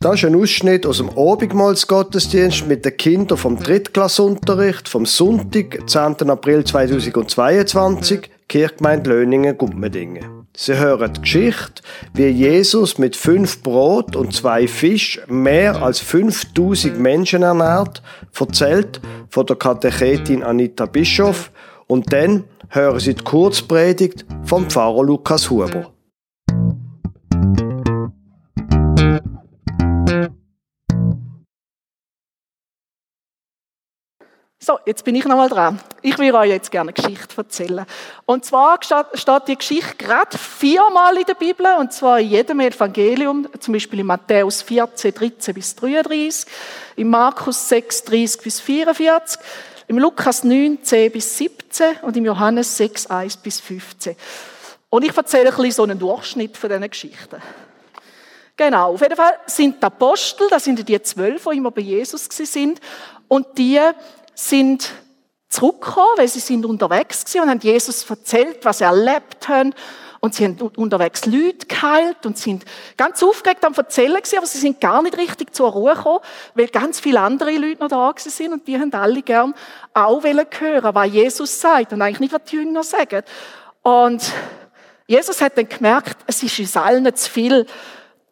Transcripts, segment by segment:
Das ist ein Ausschnitt aus dem Abendmahlsgottesdienst mit den Kindern vom Drittklassunterricht vom Sonntag, 10. April 2022, Kirchgemeinde Löningen-Gummendingen. Sie hören die Geschichte, wie Jesus mit fünf Brot und zwei Fisch mehr als 5000 Menschen ernährt, erzählt von der Katechetin Anita Bischof und dann hören Sie die Kurzpredigt vom Pfarrer Lukas Huber. So, jetzt bin ich nochmal dran. Ich will euch jetzt gerne eine Geschichte erzählen. Und zwar steht die Geschichte gerade viermal in der Bibel, und zwar in jedem Evangelium, zum Beispiel in Matthäus 14, 13 bis 33, in Markus 6, 30 bis 44, im Lukas 9, 10 bis 17 und im Johannes 6, 1 bis 15. Und ich erzähle ein bisschen so einen Durchschnitt von diesen Geschichten. Genau, auf jeden Fall sind die Apostel, das sind die zwölf, die immer bei Jesus sind, und die sind zurückgekommen, weil sie sind unterwegs waren und haben Jesus erzählt, was sie erlebt haben. Und sie haben unterwegs Leute geheilt und sind ganz aufgeregt am Erzählen gewesen, aber sie sind gar nicht richtig zur Ruhe gekommen, weil ganz viele andere Leute noch da sind und die haben alle gern auch hören, was Jesus sagt und eigentlich nicht, was die Jünger sagen. Und Jesus hat dann gemerkt, es ist uns allen zu viel.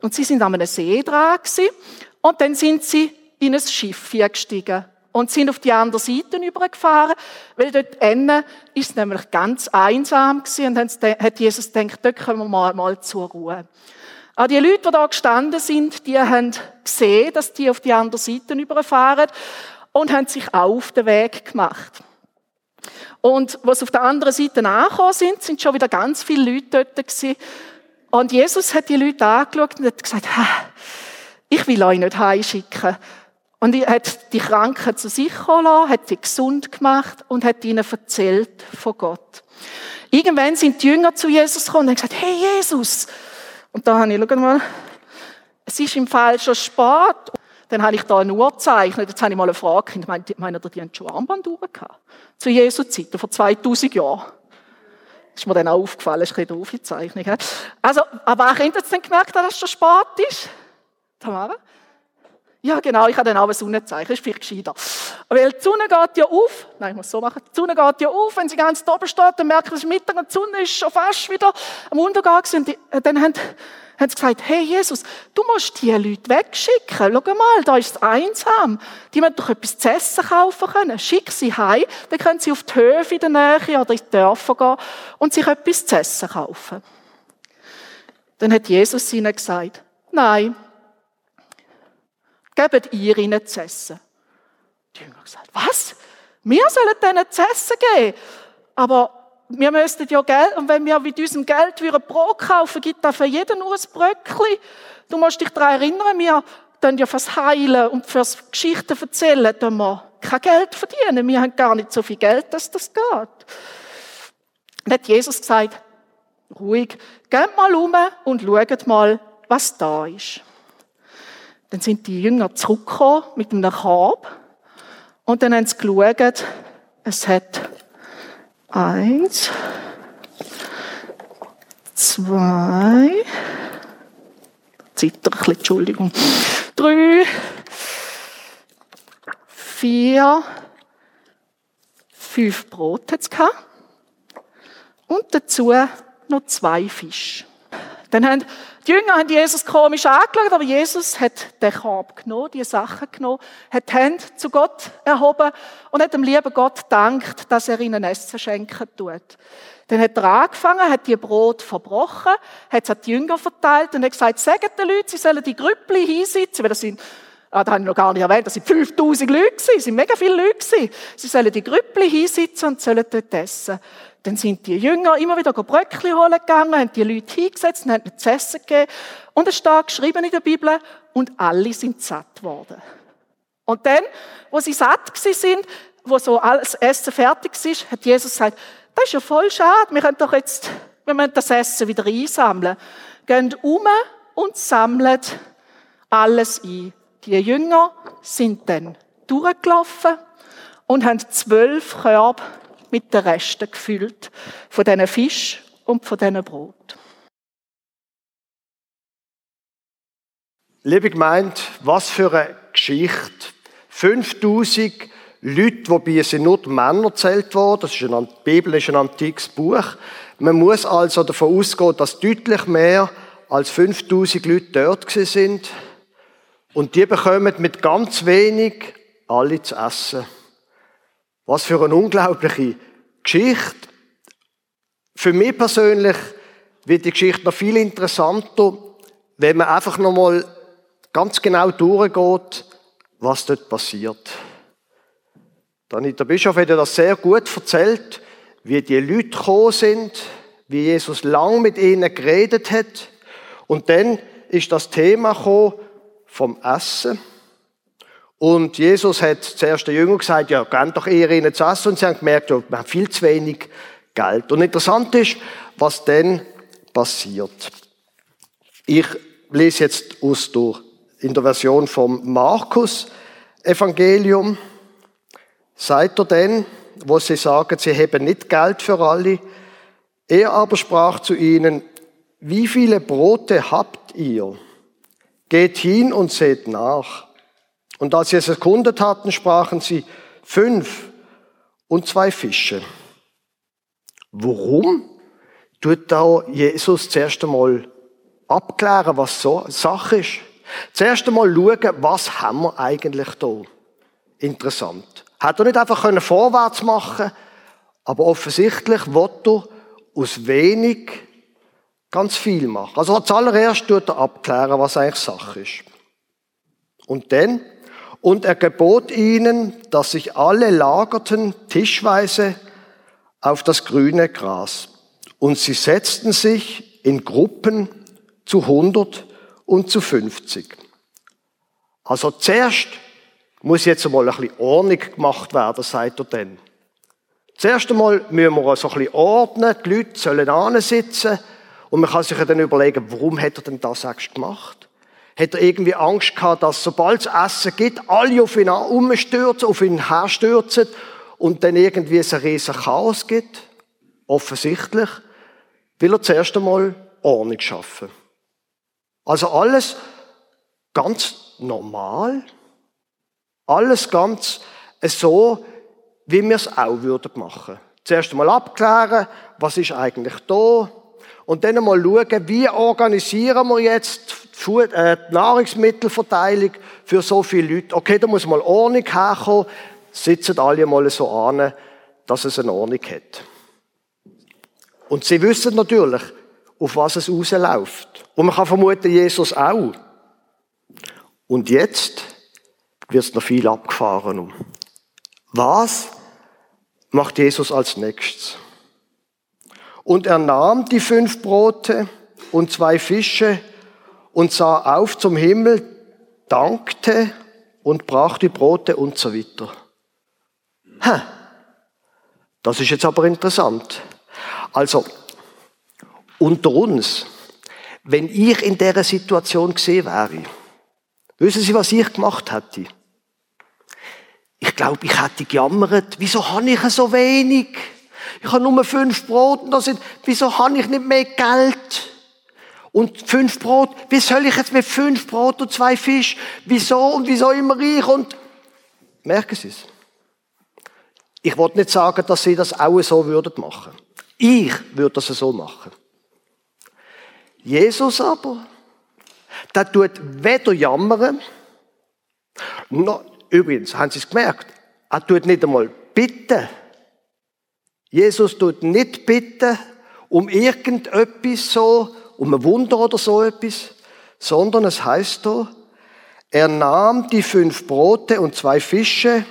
Und sie sind an einem See dran gewesen, und dann sind sie in ein Schiff gestiegen und sind auf die andere Seite übergefahren, weil dort innen ist es nämlich ganz einsam gewesen und hat Jesus gedacht, dort kommen wir mal, mal zur Ruhe. Auch die Leute, die da gestanden sind, die haben gesehen, dass die auf die andere Seite überfahren und haben sich auch auf den Weg gemacht. Und was auf der anderen Seite angekommen sind, sind schon wieder ganz viele Leute dort gewesen. Und Jesus hat die Leute angeschaut und hat gesagt, ich will euch nicht heimschicken. Und er hat die Kranken zu sich lassen, hat sie gesund gemacht und hat ihnen erzählt von Gott. Irgendwann sind die Jünger zu Jesus gekommen und haben gesagt, hey Jesus! Und da habe ich, schau mal, es ist im Fall schon spät. Dann habe ich da eine Uhr gezeichnet. Jetzt habe ich mal eine Frage. Ich meine, meinen die haben schon Armbanduhren gehabt? Zu Jesu Zeiten, vor 2000 Jahren. Das ist mir dann auch aufgefallen, das ist ein bisschen Zeichnung. Also, aber auch Kinder denn gemerkt, dass es schon spät ist? Tamara? Ja, genau, ich habe dann auch ein Sonnenzeichen, das ist vielleicht gescheiter. Weil die Sonne geht ja auf, nein, ich muss so machen, die Sonne geht ja auf, wenn sie ganz oben steht, dann merken sie, es ist Mittag und die Sonne ist schon fast wieder am Untergang. Und äh, dann haben, haben sie gesagt, hey Jesus, du musst die Leute wegschicken, schau mal, da ist es einsam, die müssen doch etwas zu essen kaufen können, schick sie heim, dann können sie auf die Höfe in der Nähe oder in die Dörfer gehen und sich etwas zu essen kaufen. Dann hat Jesus ihnen gesagt, nein, gebt ihr ihnen zu essen. Die Jünger haben gesagt, was? Wir sollen denen zu essen geben? Aber wir müssten ja Geld, und wenn wir mit unserem Geld ein Brot kaufen, gibt da für jeden nur ein Bröckli. Du musst dich daran erinnern, wir tun ja fürs Heilen und fürs Geschichten erzählen, tun wir kein Geld verdienen. Wir haben gar nicht so viel Geld, dass das geht. Dann hat Jesus gesagt, ruhig, geht mal um und schaut mal, was da ist. Dann sind die Jünger zurückgekommen mit einem Korb und dann haben sie geschaut, es hat eins, zwei, zitter ein bisschen, Entschuldigung, drei, vier, fünf Brot hat es und dazu noch zwei Fische. Dann haben die Jünger haben Jesus komisch angeschaut, aber Jesus hat den Korb genommen, die Sachen genommen, hat die Hände zu Gott erhoben und hat dem lieben Gott gedankt, dass er ihnen Essen schenken tut. Dann hat er angefangen, hat die Brot verbrochen, hat es an die Jünger verteilt und hat gesagt, sagt den Leuten, sie sollen die Grüppli hinsitzen, weil das sind Ah, da habe ich noch gar nicht erwähnt, das sind 5000 Leute das sind mega viele Leute. Sie sollen die Grüppli hinsitzen und sollen dort essen. Dann sind die Jünger immer wieder Bröckli holen gegangen, haben die Leute hingesetzt und haben ihnen zu essen gegeben. Und es steht geschrieben in der Bibel, und alle sind satt worden. Und dann, wo sie satt sind, wo so alles Essen fertig ist, hat Jesus gesagt, das ist ja voll schade, wir können doch jetzt, wir müssen das Essen wieder einsammeln. Gehen um und sammeln alles ein. Die Jünger sind dann durchgelaufen und haben zwölf Körbe mit den Resten gefüllt von diesen Fisch und von diesen Brot. Liebe Gemeinde, was für eine Geschichte. 5000 Leute, wobei es nur die Männer zählt worden. Das ist ein, die Bibel ist ein antikes Buch. Man muss also davon ausgehen, dass deutlich mehr als 5000 Leute dort sind. Und die bekommen mit ganz wenig alle zu essen. Was für eine unglaubliche Geschichte. Für mich persönlich wird die Geschichte noch viel interessanter, wenn man einfach nochmal ganz genau durchgeht, was dort passiert. Der Bischof hat ja das sehr gut erzählt, wie die Leute gekommen sind, wie Jesus lang mit ihnen geredet hat. Und dann ist das Thema gekommen vom Essen. Und Jesus hat zuerst den Jüngern gesagt, ja, gebt doch eher ihnen zu essen. Und sie haben gemerkt, ja, wir haben viel zu wenig Geld. Und interessant ist, was dann passiert. Ich lese jetzt aus durch in der Version vom Markus Evangelium. Seid ihr denn, wo sie sagen, sie haben nicht Geld für alle? Er aber sprach zu ihnen, wie viele Brote habt ihr? Geht hin und seht nach. Und als sie es erkundet hatten, sprachen sie, fünf und zwei Fische. Warum tut da Jesus zuerst einmal abklären, was so Sache ist? Zuerst einmal schauen, was haben wir eigentlich da? Interessant. Hat er nicht einfach können vorwärts machen aber offensichtlich wird er aus wenig ganz viel machen. Also als allererst tut er abklären, was eigentlich Sache ist. Und dann, und er gebot ihnen, dass sich alle lagerten tischweise auf das grüne Gras. Und sie setzten sich in Gruppen zu 100 und zu 50. Also zuerst muss jetzt einmal ein bisschen Ordnung gemacht werden, sagt er dann. Zuerst einmal müssen wir so ein bisschen ordnen, die Leute sollen sitzen und man kann sich dann überlegen, warum hat er denn das eigentlich gemacht? Hat er irgendwie Angst gehabt, dass sobald es Essen gibt, alle auf ihn umstürzen, auf ihn herstürzen und dann irgendwie es ein riesen Chaos gibt? Offensichtlich will er zuerst einmal Ordnung schaffen. Also alles ganz normal, alles ganz so, wie wir es auch würden machen. Zuerst einmal abklären, was ist eigentlich da, und dann mal schauen, wie organisieren wir jetzt die Nahrungsmittelverteilung für so viele Leute. Okay, da muss mal Ordnung herkommen, sitzen alle mal so an, dass es eine Ordnung hat. Und sie wissen natürlich, auf was es rausläuft. Und man kann vermuten, Jesus auch. Und jetzt wird es noch viel abgefahren. Was macht Jesus als nächstes? Und er nahm die fünf Brote und zwei Fische und sah auf zum Himmel, dankte und brach die Brote und so weiter. Hä? Das ist jetzt aber interessant. Also, unter uns, wenn ich in dieser Situation gesehen wäre, wissen Sie, was ich gemacht hätte? Ich glaube, ich hätte gejammert, wieso habe ich so wenig? Ich habe nur fünf Brot und da sind, wieso habe ich nicht mehr Geld? Und fünf Brot, wie soll ich jetzt mit fünf Brot und zwei Fisch? Wieso und wieso immer ich? Und merken Sie es? Ich wollte nicht sagen, dass Sie das auch so würden machen. Ich würde das so machen. Jesus aber, der tut weder jammern, noch, übrigens, haben Sie es gemerkt, er tut nicht einmal bitten. Jesus tut nicht bitten um irgendetwas so, um ein Wunder oder so etwas, sondern es heißt da, er nahm die fünf Brote und zwei Fische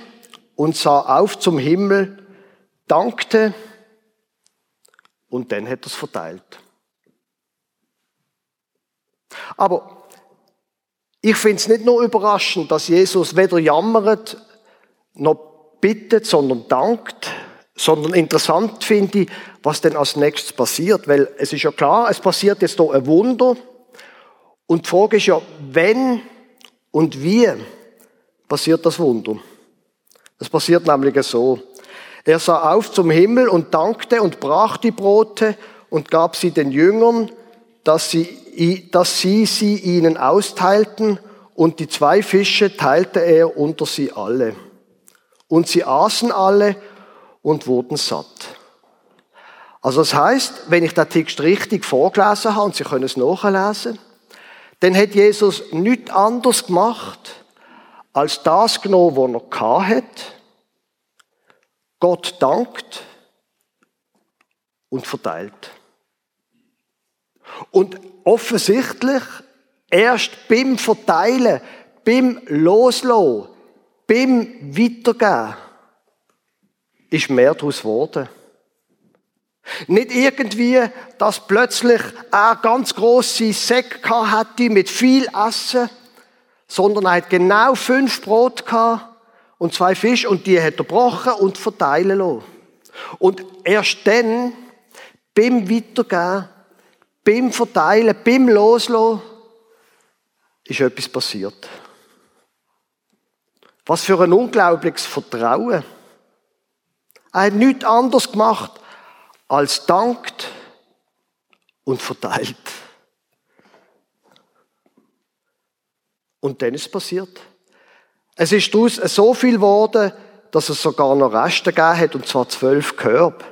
und sah auf zum Himmel, dankte und dann hat er es verteilt. Aber ich finde es nicht nur überraschend, dass Jesus weder jammert noch bittet, sondern dankt, sondern interessant finde ich, was denn als nächstes passiert, weil es ist ja klar, es passiert jetzt hier ein Wunder und die Frage ist ja, wenn und wie passiert das Wunder? Es passiert nämlich so. Er sah auf zum Himmel und dankte und brach die Brote und gab sie den Jüngern dass sie, dass sie sie ihnen austeilten und die zwei Fische teilte er unter sie alle. Und sie aßen alle und wurden satt. Also das heißt, wenn ich den Text richtig vorgelesen habe, und Sie können es nachlesen, dann hat Jesus nichts anderes gemacht, als das genommen, was er hat, Gott dankt und verteilt. Und offensichtlich erst beim Verteilen, beim Loslassen, beim Weitergeben ist mehr daraus geworden. Nicht irgendwie, dass plötzlich er ganz grosse Säcke hatte mit viel Essen, sondern er hat genau fünf Brot gehabt und zwei Fische und die hat er gebrochen und verteilen lassen. Und erst dann, beim Weitergeben, beim Verteilen, beim Loslassen, ist etwas passiert. Was für ein unglaubliches Vertrauen. Er hat nichts anderes gemacht, als dankt und verteilt. Und dann ist es passiert. Es ist daraus so viel geworden, dass es sogar noch Reste gegeben hat, und zwar zwölf Körbe,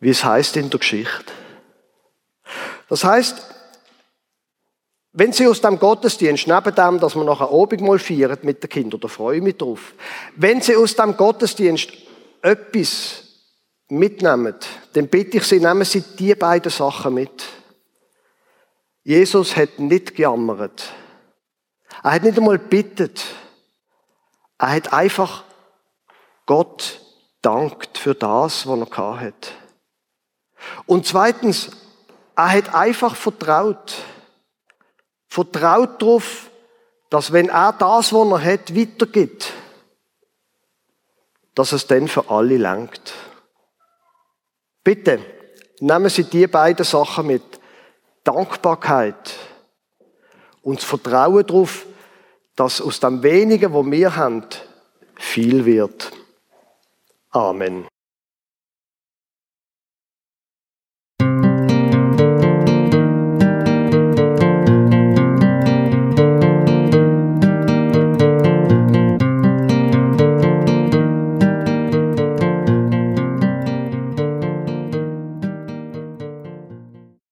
wie es heißt in der Geschichte. Das heißt, wenn Sie aus dem Gottesdienst, neben dem, dass noch ein Abendmahl feiern mit den Kindern, da freue ich mich drauf, wenn Sie aus dem Gottesdienst etwas mitnehmen, dann bitte ich Sie, nehmen Sie die beiden Sachen mit. Jesus hat nicht gejammert. Er hat nicht einmal bittet. Er hat einfach Gott dankt für das, was er hat. Und zweitens, er hat einfach vertraut. Vertraut darauf, dass wenn er das, was er hat, weitergibt, dass es dann für alle langt. Bitte, nehmen Sie die beiden Sachen mit. Dankbarkeit und das Vertrauen darauf, dass aus dem wenigen, wo wir haben, viel wird. Amen.